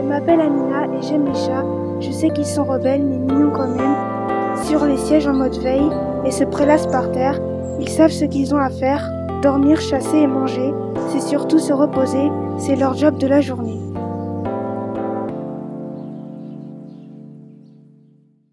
Je m'appelle Amina et j'aime les chats. Je sais qu'ils sont rebelles mais mignons quand même. Sur les sièges en mode veille et se prélassent par terre, ils savent ce qu'ils ont à faire. Dormir, chasser et manger, c'est surtout se reposer, c'est leur job de la journée.